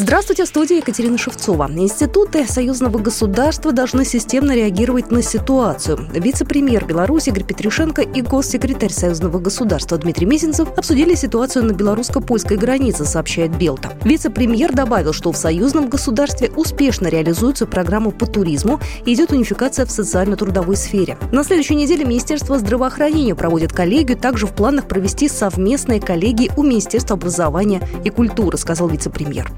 Здравствуйте, в студии Екатерина Шевцова. Институты союзного государства должны системно реагировать на ситуацию. Вице-премьер Беларуси Игорь Петрюшенко и госсекретарь союзного государства Дмитрий Мизинцев обсудили ситуацию на белорусско-польской границе, сообщает Белта. Вице-премьер добавил, что в союзном государстве успешно реализуется программа по туризму и идет унификация в социально-трудовой сфере. На следующей неделе Министерство здравоохранения проводит коллегию, также в планах провести совместные коллегии у Министерства образования и культуры, сказал вице-премьер.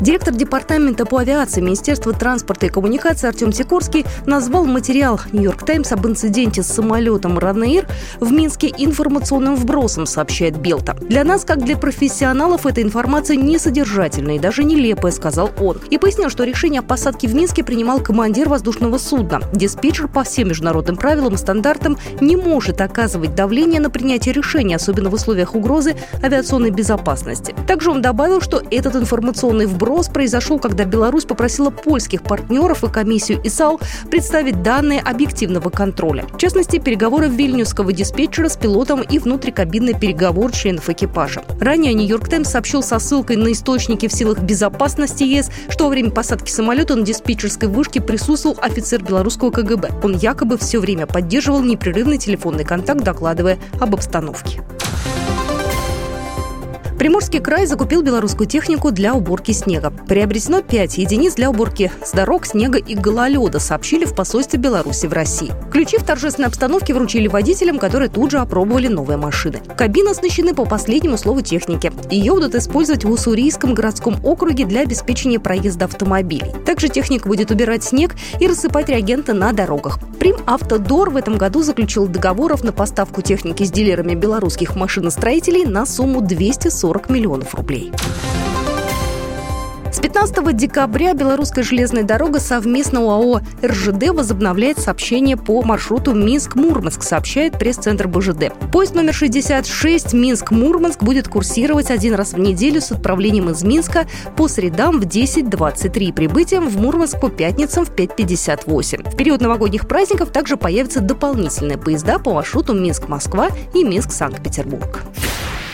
Директор департамента по авиации Министерства транспорта и коммуникации Артем Сикорский назвал материал «Нью-Йорк Таймс» об инциденте с самолетом «Ранейр» в Минске информационным вбросом, сообщает Белта. «Для нас, как для профессионалов, эта информация несодержательная и даже нелепая», сказал он. И пояснил, что решение о посадке в Минске принимал командир воздушного судна. Диспетчер по всем международным правилам и стандартам не может оказывать давление на принятие решения, особенно в условиях угрозы авиационной безопасности. Также он добавил, что этот информационный вброс Вопрос произошел, когда Беларусь попросила польских партнеров и комиссию ИСАУ представить данные объективного контроля. В частности, переговоры вильнюсского диспетчера с пилотом и внутрикабинный переговор членов экипажа. Ранее «Нью-Йорк Таймс» сообщил со ссылкой на источники в силах безопасности ЕС, что во время посадки самолета на диспетчерской вышке присутствовал офицер белорусского КГБ. Он якобы все время поддерживал непрерывный телефонный контакт, докладывая об обстановке. Приморский край закупил белорусскую технику для уборки снега. Приобретено 5 единиц для уборки с дорог, снега и гололеда, сообщили в посольстве Беларуси в России. Ключи в торжественной обстановке вручили водителям, которые тут же опробовали новые машины. Кабины оснащены по последнему слову техники. Ее будут использовать в Уссурийском городском округе для обеспечения проезда автомобилей. Также техника будет убирать снег и рассыпать реагенты на дорогах. Прим Автодор в этом году заключил договоров на поставку техники с дилерами белорусских машиностроителей на сумму 240 40 миллионов рублей. С 15 декабря Белорусская железная дорога совместно УАО РЖД возобновляет сообщение по маршруту Минск-Мурманск, сообщает пресс-центр БЖД. Поезд номер 66 Минск-Мурманск будет курсировать один раз в неделю с отправлением из Минска по средам в 10.23, прибытием в Мурманск по пятницам в 5.58. В период новогодних праздников также появятся дополнительные поезда по маршруту Минск-Москва и Минск-Санкт-Петербург.